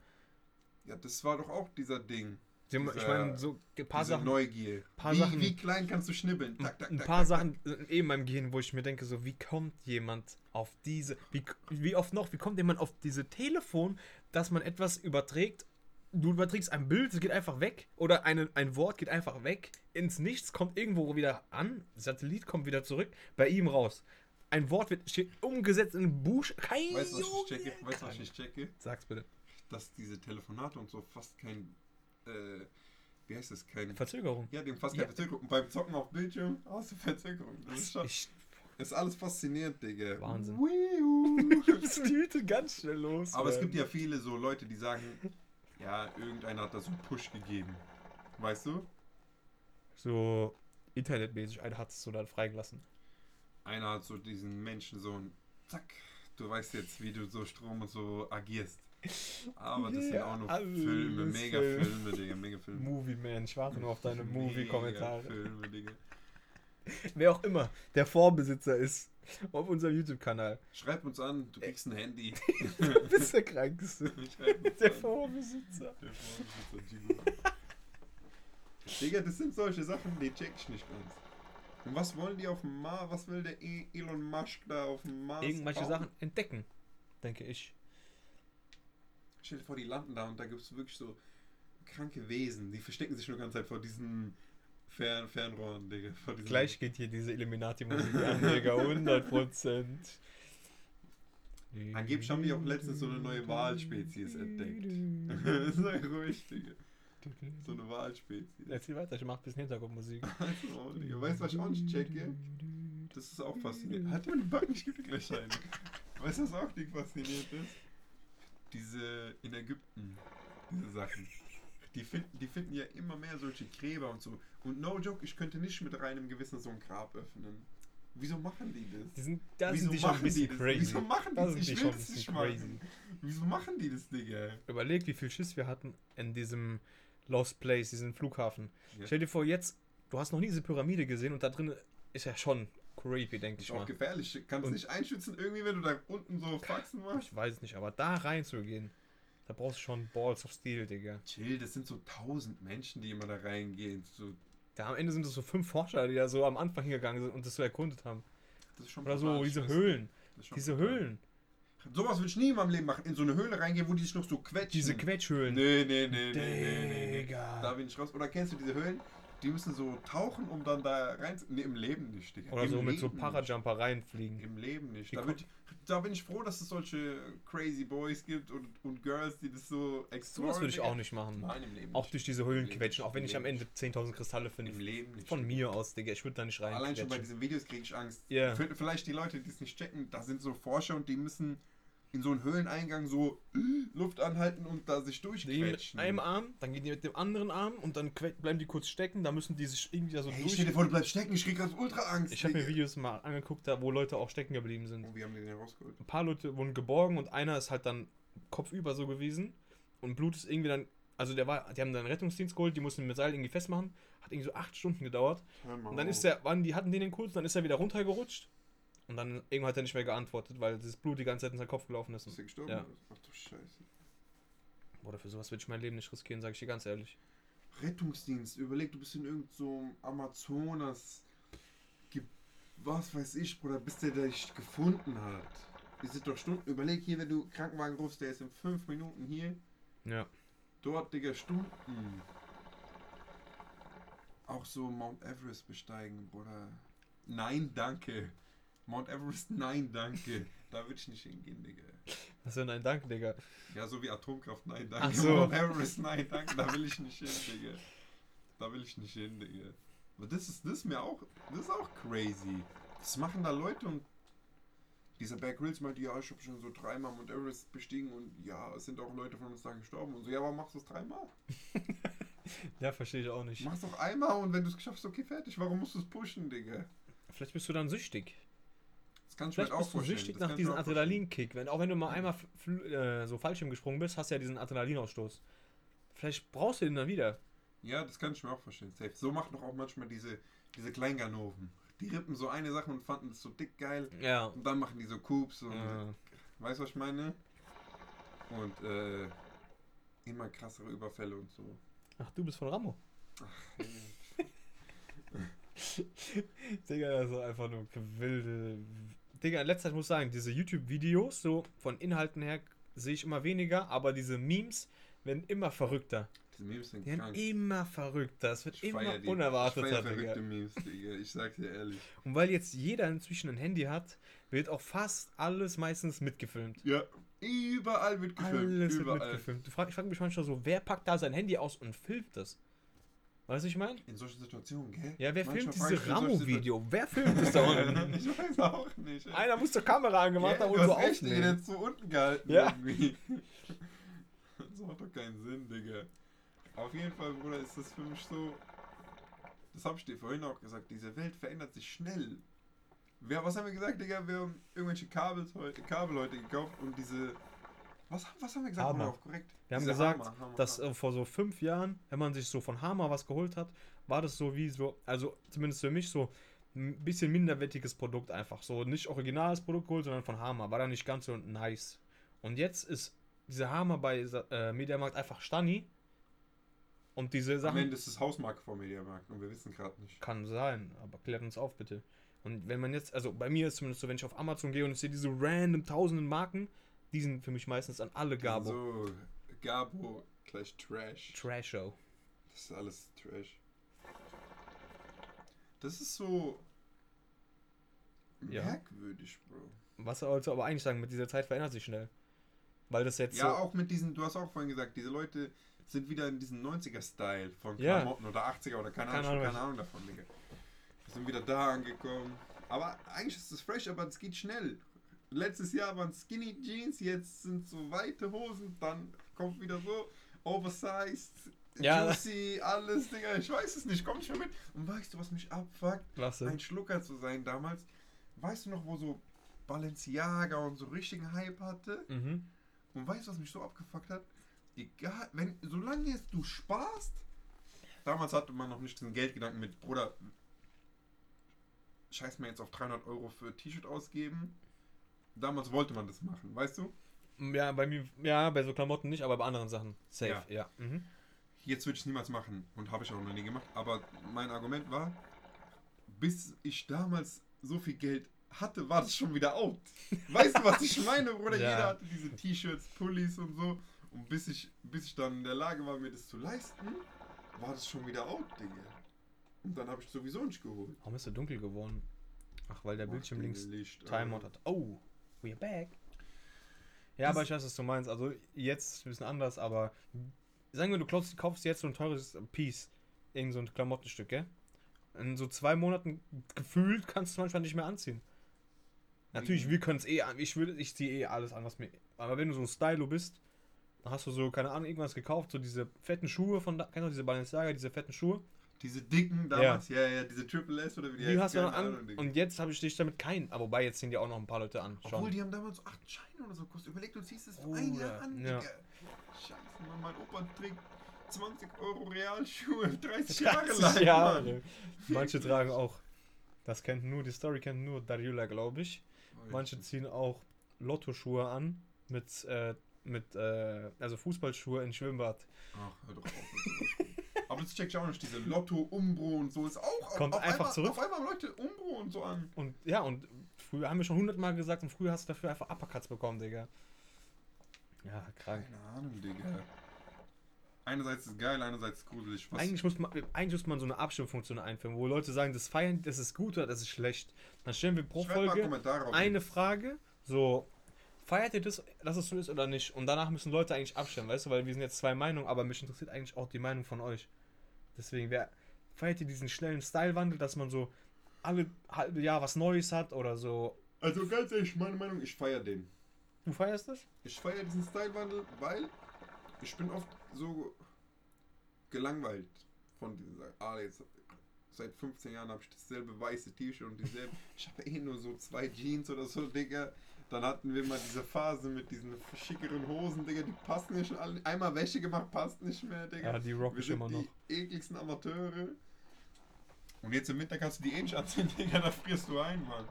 Ja, das war doch auch dieser Ding. Haben- ich meine, so ein paar Sachen. Neugier. paar wie, Sachen- wie klein kannst du schnibbeln? Tak, tak, ein tak, paar Sachen eben in meinem Gehirn, wo ich mir denke, so, wie kommt jemand auf diese, wie, wie oft noch, wie kommt jemand auf diese Telefon, dass man etwas überträgt, du überträgst ein Bild, es geht einfach weg, oder eine, ein Wort geht einfach weg, ins Nichts, kommt irgendwo wieder an, Satellit kommt wieder zurück, bei ihm raus. Ein Wort wird steht umgesetzt in Busch. Kein Weißt du, was ich checke? Weißt du, was ich checke? Sag's bitte. Dass diese Telefonate und so fast kein, äh, wie heißt das, kein, Verzögerung. ja, dem fast Ja. keine Verzögerung. Und beim Zocken auf Bildschirm du Verzögerung. Das ist schon, Ich, ist alles faszinierend, Digga. Wahnsinn. Die Hüte ganz schnell los. Aber es Mann. gibt ja viele so Leute, die sagen, ja, irgendeiner hat da so einen Push gegeben. Weißt du? so internetmäßig, einer hat es so dann freigelassen. Einer hat so diesen Menschen so ein Zack, du weißt jetzt, wie du so Strom und so agierst. Aber das sind Ja, auch nur Filme, mega Film. Filme, Digga, mega Filme. Movie Man, ich warte nur auf deine Movie-Kommentare. Filme, Digga. Wer auch immer der Vorbesitzer ist auf unserem YouTube-Kanal. Schreib uns an, du kriegst ein Handy. Du bist der Krankste. Der. Vorbesitzer. Der Vorbesitzer. Digga, das sind solche Sachen, die check ich nicht ganz. Und was wollen die auf dem Mars? Was will der E- Elon Musk da auf dem Mars? Irgendwelche bauen? Sachen entdecken, denke ich. Stell dir vor, die landen da und da gibt es wirklich so kranke Wesen, die verstecken sich nur ganze Zeit vor diesen Fern Fernrohren, Digga. Gleich geht hier diese Illuminati-Musik an, Digga, 100 Prozent. Angeblich haben die auch letztens so eine neue Walspezies entdeckt. Sei ruhig, Digga. So eine Walspezies. Erzähl weiter, ich mach ein bisschen Hintergrundmusik. Also, Digga. Weißt du, was ich auch nicht checke? Das ist auch faszinierend. Backen, ich gebe dir gleich eine. Weißt du, was auch nicht faszinierend ist? Diese in Ägypten, diese Sachen. Die finden, die finden ja immer mehr solche Gräber und so. Und no joke, ich könnte nicht mit reinem Gewissen so ein Grab öffnen. Wieso machen die das? Die sind, da Wieso sind die schon ein machen bisschen das? crazy. Wieso machen die Da das? Ich will das nicht crazy. machen. Wieso machen die das, Digga? Überleg, wie viel Schiss wir hatten in diesem Lost Place, diesem Flughafen. Ja. Stell dir vor, jetzt, du hast noch nie diese Pyramide gesehen und da drin ist ja schon creepy, denke Das ich auch mal. gefährlich. Kannst du nicht einschützen irgendwie, wenn du da unten so Faxen machst? Ich weiß es nicht, aber da reinzugehen, da brauchst du schon Balls of Steel, Digga. Chill, das sind so tausend Menschen, die immer da reingehen. So, Da am Ende sind es so fünf Forscher, die da so am Anfang hingegangen sind und das so erkundet haben. das ist schon Oder so diese. Höhlen. Das Diese brutal. Höhlen. Sowas will ich nie in meinem Leben machen. In so eine Höhle reingehen, wo die sich noch so quetschen. Diese Quetschhöhlen. Nee, nee, nee, nee, nee, nee, nee. Digga. Da bin ich raus. Oder kennst du diese Höhlen? Die müssen so tauchen, um dann da rein zu... Nee, im Leben nicht, Digga. Oder Im so mit so Leben Parajumper reinfliegen. Im Leben nicht. Da bin, ich, da bin ich froh, dass es solche crazy Boys gibt und, und Girls, die das so exploren. Sowas würde ich auch nicht machen. Nein, im Leben Auch durch diese Höhlen Leben quetschen, auch wenn ich am Leben Ende 10.000 Kristalle nicht. Im finde. Leben nicht. Von mir aus, Digga, ich würde da nicht rein. Allein schon bei diesen Videos kriege ich Angst. Für- Vielleicht die Leute, die es nicht checken, da sind so Forscher und die müssen in so einen Höhleneingang so Luft anhalten und da sich Die mit durchquetschen. einem Arm, dann gehen die mit dem anderen Arm und dann bleiben die kurz stecken, da müssen die sich irgendwie da so Hey, durch. stell dir vor, du bleibst stecken, ich krieg gerade ultra Angst. Ich habe mir. Videos mal angeguckt, da, wo Leute auch stecken geblieben sind. Oh, wie haben die den rausgeholt? Ein paar Leute wurden geborgen und einer ist halt dann kopfüber so gewesen und Blut ist irgendwie dann, also der war, die haben dann einen Rettungsdienst geholt, die mussten mit Seil irgendwie festmachen, hat irgendwie so acht Stunden gedauert und dann ist der, waren die hatten den den kurz, dann ist er wieder runtergerutscht und dann irgendwann hat er nicht mehr geantwortet, weil das Blut die ganze Zeit in seinen Kopf gelaufen ist. Ist der gestorben? Ja. Ach du Scheiße. Oder für sowas würde ich mein Leben nicht riskieren, sage ich dir ganz ehrlich. Rettungsdienst, überleg, du bist in irgendeinem so Amazonas. Was weiß ich, Bruder, bis der dich gefunden hat. Die sind doch Stunden. Überleg hier, wenn du Krankenwagen rufst, der ist in fünf Minuten hier. Ja. Dort, Digga, Stunden. Auch so Mount Everest besteigen, Bruder. Nein, danke. Mount Everest, nein, danke. Da würde ich nicht hingehen, Digga. Was für ein Dank, Digga. Ja, so wie Atomkraft, nein, danke. Ach so. Mount Everest, nein, danke. Da will ich nicht hin, Digga. Da will ich nicht hin, Digga. Aber das ist, das ist mir auch, das ist auch crazy. Das machen da Leute und dieser Bear Grylls meinte, ja, ich habe schon so dreimal Mount Everest bestiegen und ja, es sind auch Leute von uns da gestorben und so. Ja, aber machst du es dreimal? Ja, verstehe ich auch nicht. Mach's doch einmal und wenn du es geschafft hast, okay, fertig. Warum musst du es pushen, Digga? Vielleicht bist du dann süchtig. Das kann ich mir Vielleicht halt auch bist du vorstellen. süchtig nach diesem mir auch. Adrenalinkick. Wenn, auch wenn du mal einmal äh, so Fallschirm gesprungen bist, hast du ja diesen Adrenalinausstoß. Vielleicht brauchst du den dann wieder. Ja, das kann ich mir auch vorstellen. Safe. So machen doch auch manchmal diese, diese Kleinganoven. Die rippen so eine Sache und fanden das so dick geil. Ja. Und dann machen die so Coops und Äh, Weißt du, was ich meine? Und äh, immer krassere Überfälle und so. Ach, du bist von Ramo. Ach, Digga, das ist einfach nur wilde. Digga, in letzter Zeit muss ich sagen, diese YouTube-Videos, so von Inhalten her, sehe ich immer weniger, aber diese Memes werden immer verrückter. Diese Memes sind Die werden krank. immer verrückter. Es wird Ich immer die. unerwarteter, ich feier Digga. verrückte Memes, Digga. Ich sag's dir ehrlich. Und weil jetzt jeder inzwischen ein Handy hat, wird auch fast alles meistens mitgefilmt. Ja, überall wird gefilmt. Alles überall. wird mitgefilmt. Du frag, ich frage mich manchmal so, wer packt da sein Handy aus und filmt das? Weißt du, ich meine? In solchen Situationen, gell? Ja, wer Manchmal filmt dieses solchen Ramo-Video? Wer filmt das da unten? Ich weiß auch nicht. ey. Einer muss zur Kamera angemacht haben und so aufnehmen. hat so unten gehalten Ja. irgendwie. Das macht doch keinen Sinn, Digga. Auf jeden Fall, Bruder, ist das für mich so. Das hab ich dir vorhin auch gesagt, diese Welt verändert sich schnell. Wer, was haben wir gesagt, Digga? Wir haben irgendwelche Kabel, Kabel heute gekauft und diese. Was, was haben wir gesagt? Hammer. Korrekt? Wir haben Diese gesagt, Hammer, Hammer, dass äh, vor so fünf Jahren, wenn man sich so von Hammer was geholt hat, war das so wie so, also zumindest für mich so ein bisschen minderwertiges Produkt einfach. So nicht originales Produkt geholt, sondern von Hammer. War dann nicht ganz so nice. Und jetzt ist dieser Hammer bei äh, Mediamarkt einfach Stani. Und diese Am Sachen. Ende ist das Hausmarke vom Mediamarkt und wir wissen gerade nicht. Kann sein, aber klärt uns auf, bitte. Und wenn man jetzt, also bei mir ist zumindest so, wenn ich auf Amazon gehe und ich sehe diese random tausenden Marken, die sind für mich meistens an alle Gabo. So, Gabo gleich Trash. Trash Show. Das ist alles Trash. Das ist so Ja. merkwürdig, Bro. Was sollst du aber eigentlich sagen, mit dieser Zeit verändert sich schnell. Weil das jetzt Ja, so. auch mit diesen, du hast auch vorhin gesagt, diese Leute sind wieder in diesem 90er-Style von Ja. Klamotten oder 80er oder keine, Keine Ahnung, Ahnung, keine Ahnung davon, Digga. Wir sind wieder da angekommen. Aber eigentlich ist es fresh, aber es geht schnell. Letztes Jahr waren Skinny Jeans, jetzt sind so weite Hosen, dann kommt wieder so oversized, Ja. juicy, alles, Digga. Ich weiß es nicht, komm nicht mehr mit. Und weißt du, was mich abfuckt? Klasse. ein Schlucker zu sein damals. Weißt du noch, wo so Balenciaga und so richtigen Hype hatte? Mhm. Und weißt du, was mich so abgefuckt hat? Egal, wenn, solange jetzt du sparst, damals hatte man noch nicht diesen Geldgedanken mit, Bruder, scheiß mir jetzt auf 300 Euro für ein T-Shirt ausgeben. Damals wollte man das machen, weißt du? Ja, bei mir, ja, bei so Klamotten nicht, aber bei anderen Sachen. Safe, ja. Mhm. Jetzt würde ich es niemals machen und habe ich auch noch nie gemacht. Aber mein Argument war, bis ich damals so viel Geld hatte, war das schon wieder out. Weißt du, was ich meine, Bruder? Ja. Jeder hatte diese T-Shirts, Pullis und so. Und bis ich, bis ich dann in der Lage war, mir das zu leisten, war das schon wieder out, Digga. Und dann habe ich sowieso nicht geholt. Warum ist er dunkel geworden? Ach, weil der Bildschirm links Licht Timeout hat. Oh, we're back. Ja, Das- aber ich weiß, was du meinst. Also jetzt ist ein bisschen anders, aber sagen wir, du kaufst, kaufst jetzt so ein teures Piece, irgend so ein Klamottenstück, gell? In so zwei Monaten gefühlt kannst du manchmal nicht mehr anziehen. Natürlich, Mhm. wir können es eh an. Ich würde, ich ziehe eh alles an, was mir. Aber wenn du so ein Stylo bist, dann hast du so, keine Ahnung, irgendwas gekauft, so diese fetten Schuhe von da, kennst du diese Balenciaga, diese fetten Schuhe? Diese dicken damals, ja, ja, diese Triple S oder wie die, Die heißen, hast du an Ahnung, und jetzt habe ich dich damit keinen. Aber wobei jetzt ziehen die auch noch ein paar Leute an. Obwohl, die haben damals so 8 Scheine oder so gekostet. Überleg, du ziehst es für Oh, ein ja. Jahr an, Ja. Digga. Scheiße, Mann, mein Opa trägt 20 Euro Realschuhe 30 Jahre 30 lang. Jahre. Manche tragen auch. Das kennt nur, die Story kennt nur Dariula, glaube ich. Manche ziehen auch Lottoschuhe an mit, äh, mit äh, also Fußballschuhe in Schwimmbad. Ach, hör doch auf. Das check ich auch nicht. Diese Lotto, Umbro und so ist auch. Kommt einfach einmal, zurück. Auf einmal Leute Umbro und so an. Und ja, und früher haben wir schon hundertmal gesagt und früher hast du dafür einfach Uppercuts bekommen, Digga. Ja, krank. Keine Ahnung, Digga. Einerseits ist geil, einerseits ist gruselig. Was Eigentlich muss, man, eigentlich muss man so eine Abstimmfunktion einführen, wo Leute sagen, das feiern, das ist gut oder das ist schlecht. Dann stellen wir pro Folge auf. eine Frage, so, feiert ihr das, dass es so ist oder nicht? Und danach müssen Leute eigentlich abstimmen, weißt du, weil wir sind jetzt zwei Meinungen, aber mich interessiert eigentlich auch die Meinung von euch. Deswegen, wer feiert ihr diesen schnellen Stylewandel, dass man so alle halbe Jahr was Neues hat oder so? Also ganz ehrlich, meine Meinung, ich feiere den. Du feierst das? Ich feiere diesen Stylewandel, weil ich bin oft so gelangweilt von dieser. Ah, jetzt seit 15 Jahren habe ich dasselbe weiße T-Shirt und dieselbe. Ich habe eh nur so zwei Jeans oder so, Digga. Dann hatten wir mal diese Phase mit diesen schickeren Hosen, Digga, die passen ja schon alle. Einmal Wäsche gemacht, passt nicht mehr, Digga. Ja, die rock wir ich sind immer die noch. ekligsten Amateure. Und jetzt im Winter kannst du die eh nicht anziehen, Digga, da frierst du ein, Mann.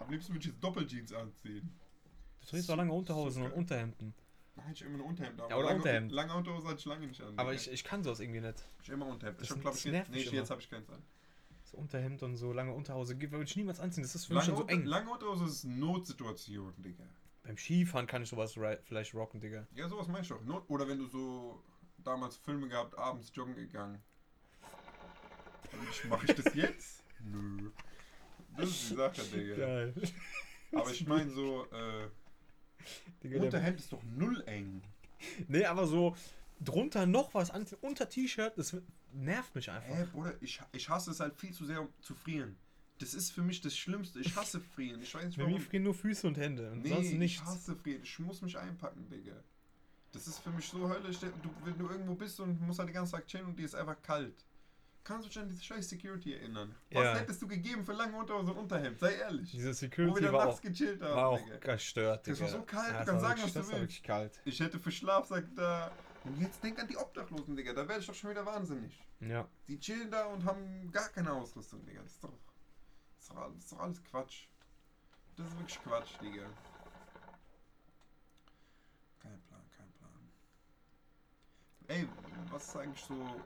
Am liebsten würde ich jetzt Doppeljeans anziehen. Du trägst auch lange Unterhosen und Unterhemden. Nein, ich immer ein Unterhemd. an. Ja, oder lange, Unterhemd. Lange Unterhose hatte ich lange nicht an. Aber ich, ich kann sowas irgendwie nicht. Ich immer Unterhemd. Ich Das hab, glaub ich, nervt jetzt, nee, mich ich- immer. jetzt habe ich keins an. Unterhemd und so lange Unterhose würde ich niemals anziehen. Das ist für mich Lange, schon so eng. lange Unterhose ist Notsituation, Digga. Beim Skifahren kann ich sowas vielleicht rocken, Digga. Ja, sowas meinst du auch. Not, oder wenn du so damals Filme gehabt, abends joggen gegangen. Mache ich das jetzt? Nö. Das ist die Sache, Digga. Geil. Aber ich meine so, äh, Digga, Unterhemd ist doch null eng. nee, aber so drunter noch was anziehen, unter T-Shirt, das nervt mich einfach. Hä, Bruder, ich, ich hasse es halt viel zu sehr, um zu frieren. Das ist für mich das Schlimmste. Ich hasse frieren. Ich weiß nicht Bei mir warum. frieren nur Füße und Hände und Nee, sonst ich nichts. hasse frieren. Ich muss mich einpacken, Digga. Das ist für mich so höllisch. Du, wenn du irgendwo bist und musst halt den ganzen Tag chillen und dir ist einfach kalt. Kannst du dich an diese scheiß Security erinnern? Was Ja. hättest du gegeben für lange Unterhose und Unterhemd? Sei ehrlich. Diese Wo wir Security war nachts auch, gechillt haben, war auch Digga. gestört, Das Digga. war so kalt, du das kannst sagen, was du das war willst. wirklich kalt. Ich hätte für Schlafsack da. Und jetzt denk an die Obdachlosen, Digga. Da werde ich doch schon wieder wahnsinnig. Ja. Die chillen da und haben gar keine Ausrüstung, Digga. Das ist doch. Das ist doch, alles, das ist doch alles Quatsch. Das ist wirklich Quatsch, Digga. Kein Plan, kein Plan. Ey, was ist eigentlich so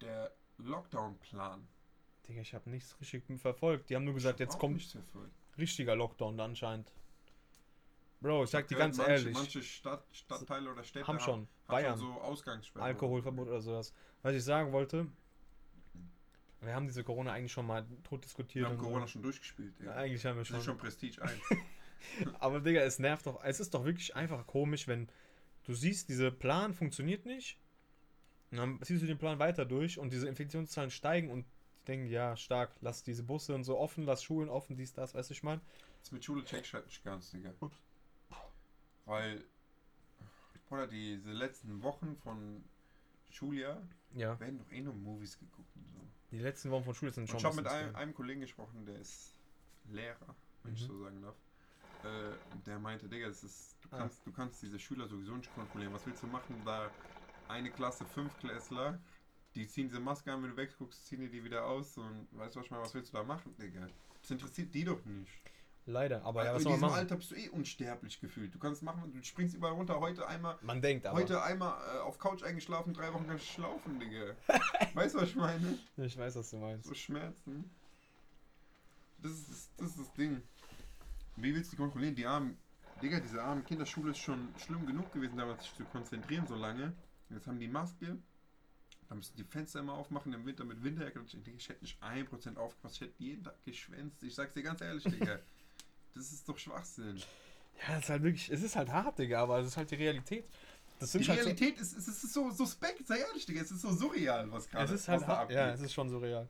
der Lockdown-Plan? Digga, ich habe nichts richtig verfolgt. Die haben nur gesagt, jetzt kommt richtiger Lockdown anscheinend. Bro, ich sag dir Ja, ganz manche, ehrlich, Manche Stadt, Stadtteile oder Städte haben schon. haben Bayern, schon so Ausgangssperren. Alkoholverbot oder sowas. Was ich sagen wollte, wir haben diese Corona eigentlich schon mal tot Wir diskutiert. haben und so. Corona schon durchgespielt, Ja, eigentlich haben wir Das ist schon. schon Prestige 1. Aber Digga, es nervt doch. Es ist doch wirklich einfach komisch, wenn du siehst, dieser Plan funktioniert nicht. Und dann ziehst du den Plan weiter durch und diese Infektionszahlen steigen und die denken, ja, stark, lass diese Busse und so offen, lass Schulen offen, dies, das, weißt du, ich meine. Das mit Schule check ich halt nicht ganz, Digga. Weil, oder diese letzten Wochen von Schuljahr Ja. werden doch eh nur Movies geguckt und so. Die letzten Wochen von Schule sind Und schon ich habe mit einem, einem Kollegen gesprochen, der ist Lehrer, wenn ich Mhm. so sagen darf. Äh, und der meinte, Digga, das ist, du, Ah. kannst, du kannst diese Schüler sowieso nicht kontrollieren. Was willst du machen, da eine Klasse, fünf Klässler, die ziehen diese Maske an, wenn du wegguckst, ziehen die die wieder aus und weißt du was ich was willst du da machen, Digga? Das interessiert die doch nicht. Leider, aber ja, in was soll man diesem? Alter bist du eh unsterblich gefühlt. Du kannst machen, du springst überall runter. Heute einmal, Man denkt aber. heute einmal äh, auf Couch eingeschlafen, drei Wochen kannst du schlafen, Digga. weißt du, was ich meine? Ich weiß, was du meinst. So Schmerzen. Das ist das, das, ist das Ding. Wie willst du die kontrollieren? Die armen, Digga, diese armen Kinderschule ist schon schlimm genug gewesen, damals sich zu konzentrieren so lange. Jetzt haben die Maske. Dann müssen die Fenster immer aufmachen im Winter mit Winterjacke. Ich hätte nicht 1% aufgepasst. Ich hätte jeden Tag geschwänzt. Ich sag's dir ganz ehrlich, Digga. Das ist doch Schwachsinn. Ja, es ist halt wirklich, es ist halt hart, Digga, aber es ist halt die Realität. Das Die halt so, Realität ist, es ist so suspekt, sei ehrlich, Digga. Es ist so surreal, was gerade es ist halt hart, ja, abgeht. es ist schon surreal.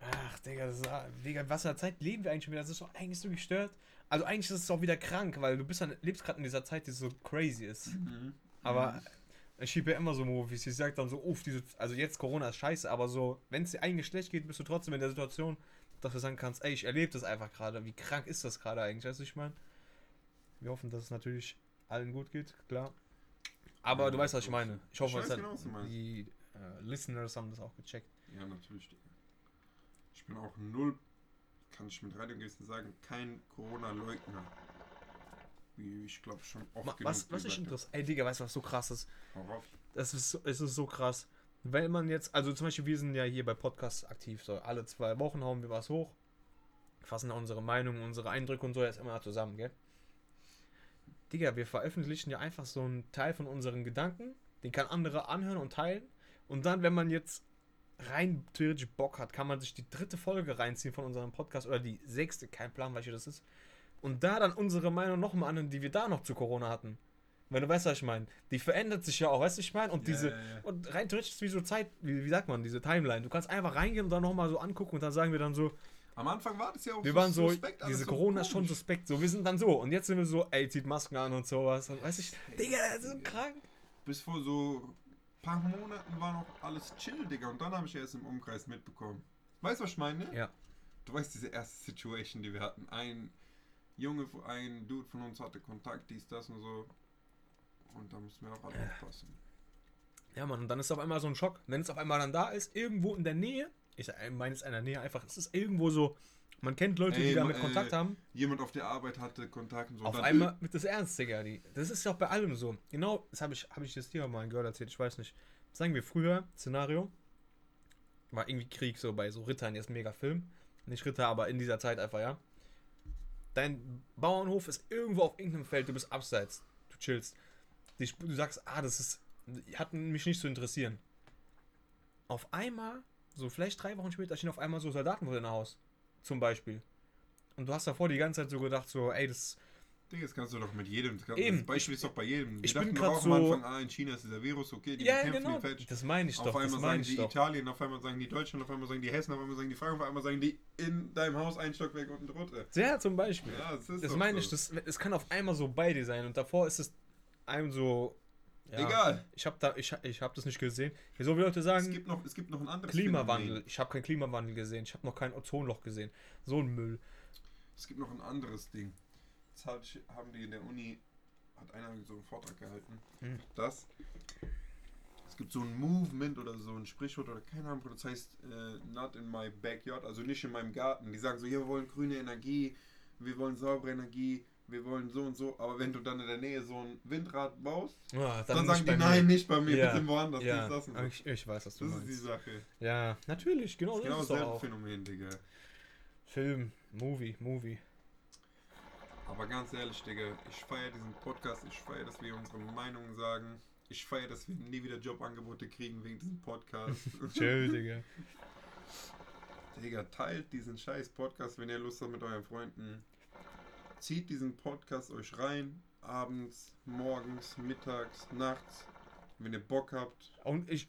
Ach, Digga, das ist, Digga, was für eine Zeit leben wir eigentlich schon wieder? Das ist doch eigentlich so gestört. Also eigentlich ist es auch wieder krank, weil du bist dann, lebst gerade in dieser Zeit, die so crazy ist. Mhm. Aber ich schiebe ja immer so Movies. Ich sag dann so, uff, diese, also jetzt Corona ist scheiße, aber so, wenn es dir eigentlich schlecht geht, bist du trotzdem in der Situation, dass du sagen kannst, ey, ich erlebe das einfach gerade. Wie krank ist das gerade eigentlich? Weißt du, ich meine? Wir hoffen, dass es natürlich allen gut geht, klar. Aber Ja, du weißt, was ich meine. Ich hoffe, dass genau, die äh, Listeners haben das auch gecheckt. Ja, natürlich. Ich bin auch null, kann ich mit Radiogesten sagen, kein Corona-Leugner. Wie ich glaube schon oft Ma- Was, was gesagt interessant. Ey, Digga, weißt du, was so krass ist? Das ist, es ist so krass. Wenn man jetzt, also zum Beispiel, wir sind ja hier bei Podcasts aktiv, so alle zwei Wochen hauen wir was hoch, fassen unsere Meinungen, unsere Eindrücke und so jetzt immer zusammen, gell? Digga, wir veröffentlichen ja einfach so einen Teil von unseren Gedanken, den kann andere anhören und teilen. Und dann, wenn man jetzt rein theoretisch Bock hat, kann man sich die dritte Folge reinziehen von unserem Podcast oder die sechste, kein Plan, welche das ist. Und da dann unsere Meinung nochmal anhören, die wir da noch zu Corona hatten. Wenn du weißt, was ich meine. Die verändert sich ja auch, weißt du, ich meine? Und Ja, diese, ja, ja. und rein theoretisch ist wie so Zeit, wie, wie sagt man, diese Timeline. Du kannst einfach reingehen und dann nochmal so angucken und dann sagen wir dann so, Am Anfang war das ja auch wir waren so, suspekt, diese so Corona ist schon suspekt. So, wir sind dann so. Und jetzt sind wir so, ey, zieht Masken an und sowas. Und weiß ich, Digga, das ist so krank. Bis vor so paar Monaten war noch alles chill, Digga. Und dann habe ich erst im Umkreis mitbekommen. Weißt du, was ich meine? Ja. Du weißt, diese erste Situation, die wir hatten. Ein Junge, ein Dude von uns hatte Kontakt, dies, das und so. Und da mussten wir auch alle aufpassen. Ja, Mann, und dann ist auf einmal so ein Schock. Wenn es auf einmal dann da ist, irgendwo in der Nähe, ich meine es in der Nähe einfach, es ist irgendwo so Man kennt Leute, die Ey, damit äh, Kontakt haben. Jemand auf der Arbeit hatte Kontakt und so. Auf einmal wird das ernst, Digga. Die, das ist ja auch bei allem so. Genau, das habe ich, hab ich das dir mal ein Girl erzählt, ich weiß nicht. Sagen wir früher, Szenario, war irgendwie Krieg so bei so Rittern, jetzt mega Film. Nicht Ritter, aber in dieser Zeit einfach, ja. Dein Bauernhof ist irgendwo auf irgendeinem Feld, du bist abseits, du chillst. Die, du sagst, ah, das ist, hat mich nicht zu interessieren. Auf einmal, so vielleicht drei Wochen später, stehen auf einmal so Soldaten vor deinem Haus. Zum Beispiel. Und du hast davor die ganze Zeit so gedacht, so, ey, das Digga, das kannst du doch mit jedem. Das, Eben. das Beispiel ist doch bei jedem. Ich Wir bin dachten auch so- am Anfang, ah, in China ist dieser Virus, okay, die Ja, bekämpfen genau. die Fetch. Das meine ich Auf doch. Das einmal sagen die doch. Italien, auf einmal sagen die Deutschen, auf einmal sagen die Hessen, auf einmal sagen die Franken, auf einmal sagen die in deinem Haus ein Stockwerk unten drunter. Ja, zum Beispiel. Ja, das ist das meine so. ich. Das, es kann auf einmal so bei dir sein und davor ist es einem so. Ja, Egal. Ich habe da, ich, ich habe das nicht gesehen. Hier so wie Leute Es sagen, gibt noch, es gibt noch ein anderes Klimawandel. Phänomen. Ich habe keinen Klimawandel gesehen. Ich habe noch kein Ozonloch gesehen. So ein Müll. Es gibt noch ein anderes Ding. Das hab ich, haben die in der Uni, hat einer so einen Vortrag gehalten, Hm. dass es gibt so ein Movement oder so ein Sprichwort oder keine Ahnung, das heißt äh, not in my backyard, also nicht in meinem Garten. Die sagen so, ja, wir wollen grüne Energie, wir wollen saubere Energie, wir wollen so und so, aber wenn du dann in der Nähe so ein Windrad baust, Ja, dann, nicht sagen die, nein, nicht bei mir, Ja, bitte woanders, Ja, das und so. ich, ich weiß, was du Das ist die meinst. Sache. Ja, natürlich, genau Das das ist genau dasselbe auch. Phänomen, Digga. Film, Movie, Movie. Aber ganz ehrlich, Digga, ich feiere diesen Podcast, ich feiere, dass wir unsere Meinungen sagen. Ich feiere, dass wir nie wieder Jobangebote kriegen wegen diesem Podcast. Chill, Digga. Digga, teilt diesen scheiß Podcast, wenn ihr Lust habt mit euren Freunden. Zieht diesen Podcast euch rein, abends, morgens, mittags, nachts, wenn ihr Bock habt. Und ich.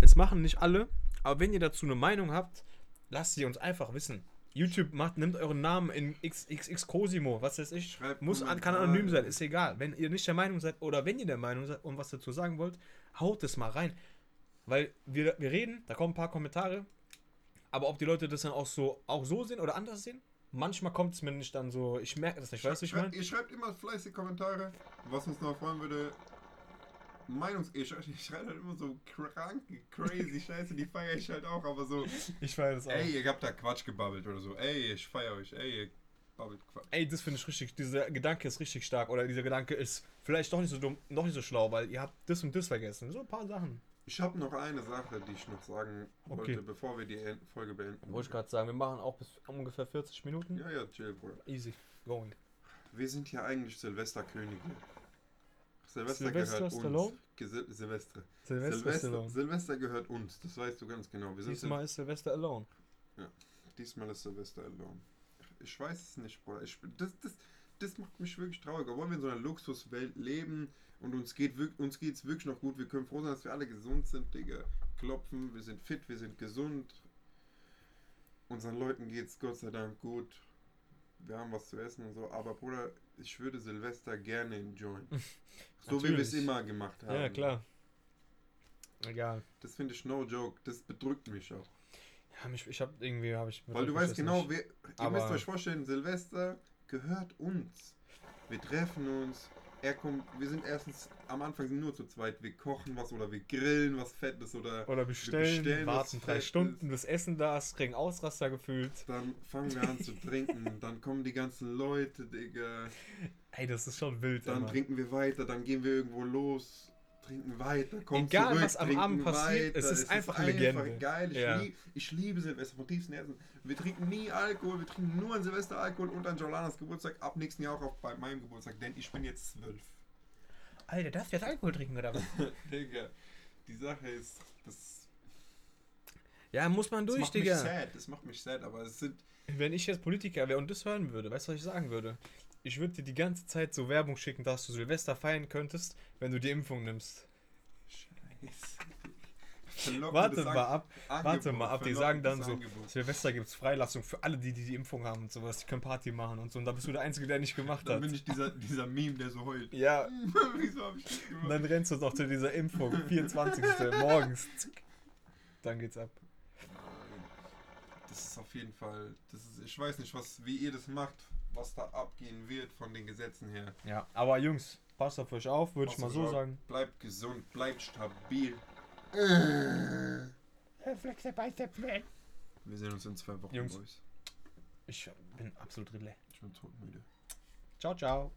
Es machen nicht alle, aber wenn ihr dazu eine Meinung habt, lasst sie uns einfach wissen. YouTube macht, nimmt euren Namen in XXX Cosimo, was weiß ich. Schreibt Muss, kann anonym sein, ist egal. Wenn ihr nicht der Meinung seid oder wenn ihr der Meinung seid und was dazu sagen wollt, haut es mal rein. Weil wir, wir reden, da kommen ein paar Kommentare, aber ob die Leute das dann auch so, auch so sehen oder anders sehen, manchmal kommt es mir nicht dann so, ich merke das nicht, weißt du, ich meine? Ihr schreibt immer fleißig Kommentare. Was uns noch freuen würde, Meinungs... Ich, ich schreibe halt immer so kranke, crazy Scheiße, die feiere ich halt auch, aber so... Ich feiere das auch. Ey, ihr habt da Quatsch gebabbelt oder so. Ey, ich feiere euch. Ey, ihr babbelt Quatsch. Ey, das finde ich richtig, dieser Gedanke ist richtig stark oder dieser Gedanke ist vielleicht doch nicht so dumm, noch nicht so schlau, weil ihr habt das und das vergessen. So ein paar Sachen. Ich habe noch eine Sache, die ich noch sagen wollte, Okay. bevor wir die Folge beenden. Wollte ich gerade sagen, wir machen auch bis ungefähr 40 Minuten. Ja, ja, chill, Bruder. Easy, going. Wir sind ja eigentlich Silvesterkönige. Silvester, Sylvester gehört Stallone? uns. Gesi- Silvester. Silvester, Silvester, Stallone. Silvester gehört uns, das weißt du ganz genau. Wir sind Diesmal ist Silvester alone. Diesmal ist Silvester alone. Ich weiß es nicht, Bruder. Ich, das, das, das macht mich wirklich traurig. Obwohl wir in so einer Luxuswelt leben und uns geht uns geht's wirklich noch gut. Wir können froh sein, dass wir alle gesund sind, Digga. Klopfen, wir sind fit, wir sind gesund. Unseren Leuten geht's Gott sei Dank gut. Wir haben was zu essen und so. Aber Bruder, ich würde Silvester gerne enjoyen. so wie wir es immer gemacht haben. Ja, klar. Egal. Das finde ich no joke. Das bedrückt mich auch. Ja, mich, ich habe irgendwie, habe ich. Weil du weißt genau, wir, ihr müsst euch vorstellen, Silvester gehört uns. Wir treffen uns. Er kommt, wir sind erstens am Anfang sind nur zu zweit. Wir kochen was oder wir grillen was Fettes oder Oder bestellen, bestellen was warten drei. Stunden, bis Essen da ist, kriegen Ausraster gefühlt. dann fangen wir an zu trinken. Dann kommen die ganzen Leute, Digga. Ey, das ist schon wild, Dann immer. trinken wir weiter, dann gehen wir irgendwo los, trinken weiter, kommen Egal, zurück, was am Abend passiert, es ist einfach eine Legende. geil. Ich, Ja. lieb, ich liebe Silvester von tiefstem Herzen. Wir trinken nie Alkohol, wir trinken nur an Silvester Alkohol und an Jolanas Geburtstag, ab nächsten Jahr auch auf, bei meinem Geburtstag, denn ich bin jetzt zwölf. Alter, darfst du jetzt Alkohol trinken oder was? Digga, die Sache ist, das, ja, muss man das durch, macht mich Digga. sad, das macht mich sad, aber es sind, Wenn ich jetzt Politiker wäre und das hören würde, weißt du, was ich sagen würde? Ich würde dir die ganze Zeit so Werbung schicken, dass du Silvester feiern könntest, wenn du die Impfung nimmst. scheiße. Warte mal ab, Angebot, warte mal ab. Die sagen dann so, Angebot. Silvester gibt's Freilassung für alle, die, die die Impfung haben und sowas. Die können Party machen und so. Und da bist du der Einzige, der nicht gemacht Dann hat. bin ich dieser, dieser Meme, der so heult. Ja, Wieso hab ich das und gemacht? dann rennst du noch zu dieser Impfung. 24. morgens. Dann geht's ab. Das ist auf jeden Fall. Das ist, ich weiß nicht, was, wie ihr das macht, was da abgehen wird von den Gesetzen her. Ja, aber Jungs, passt auf euch auf, würde ich mal auf so euch sagen. Bleibt gesund, bleibt stabil. Man. Wir sehen uns in zwei Wochen, Jungs. Boys. Ich bin absolut leer. Ich bin todmüde. Ciao, ciao.